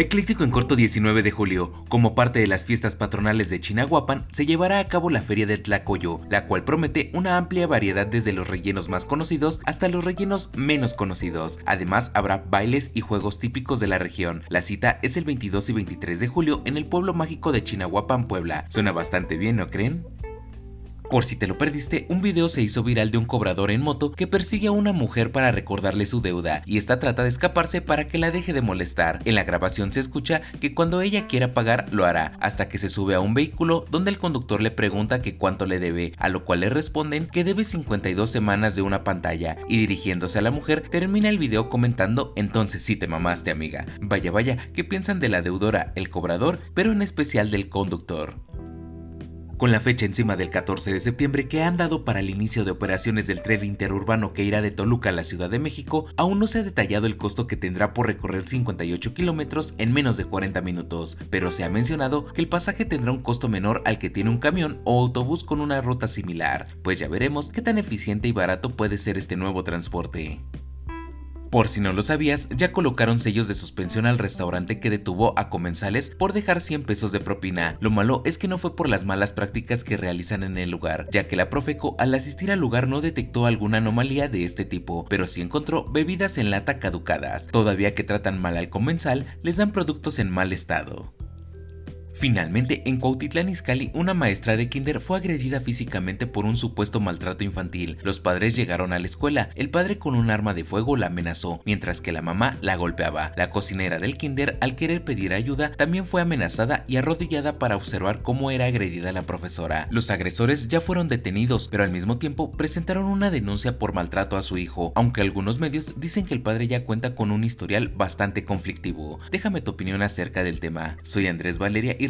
Ecléctico en corto 19 de julio, como parte de las fiestas patronales de Chinahuapan, se llevará a cabo la Feria de Tlacoyo, la cual promete una amplia variedad desde los rellenos más conocidos hasta los rellenos menos conocidos. Además, habrá bailes y juegos típicos de la región. La cita es el 22 y 23 de julio en el pueblo mágico de Chinahuapan, Puebla. Suena bastante bien, ¿no creen? Por si te lo perdiste, un video se hizo viral de un cobrador en moto que persigue a una mujer para recordarle su deuda y esta trata de escaparse para que la deje de molestar. En la grabación se escucha que cuando ella quiera pagar lo hará, hasta que se sube a un vehículo donde el conductor le pregunta que cuánto le debe, a lo cual le responden que debe 52 semanas de una pantalla y dirigiéndose a la mujer termina el video comentando entonces sí te mamaste amiga. Vaya vaya, ¿qué piensan de la deudora, el cobrador, pero en especial del conductor? Con la fecha encima del 14 de septiembre que han dado para el inicio de operaciones del tren interurbano que irá de Toluca a la Ciudad de México, aún no se ha detallado el costo que tendrá por recorrer 58 kilómetros en menos de 40 minutos, pero se ha mencionado que el pasaje tendrá un costo menor al que tiene un camión o autobús con una ruta similar, pues ya veremos qué tan eficiente y barato puede ser este nuevo transporte. Por si no lo sabías, ya colocaron sellos de suspensión al restaurante que detuvo a comensales por dejar 100 pesos de propina. Lo malo es que no fue por las malas prácticas que realizan en el lugar, ya que la Profeco al asistir al lugar no detectó alguna anomalía de este tipo, pero sí encontró bebidas en lata caducadas. Todavía que tratan mal al comensal, les dan productos en mal estado. Finalmente, en Cuautitlán Izcalli, una maestra de kinder fue agredida físicamente por un supuesto maltrato infantil. Los padres llegaron a la escuela. El padre con un arma de fuego la amenazó, mientras que la mamá la golpeaba. La cocinera del kinder, al querer pedir ayuda, también fue amenazada y arrodillada para observar cómo era agredida la profesora. Los agresores ya fueron detenidos, pero al mismo tiempo presentaron una denuncia por maltrato a su hijo, aunque algunos medios dicen que el padre ya cuenta con un historial bastante conflictivo. Déjame tu opinión acerca del tema. Soy Andrés Valeria y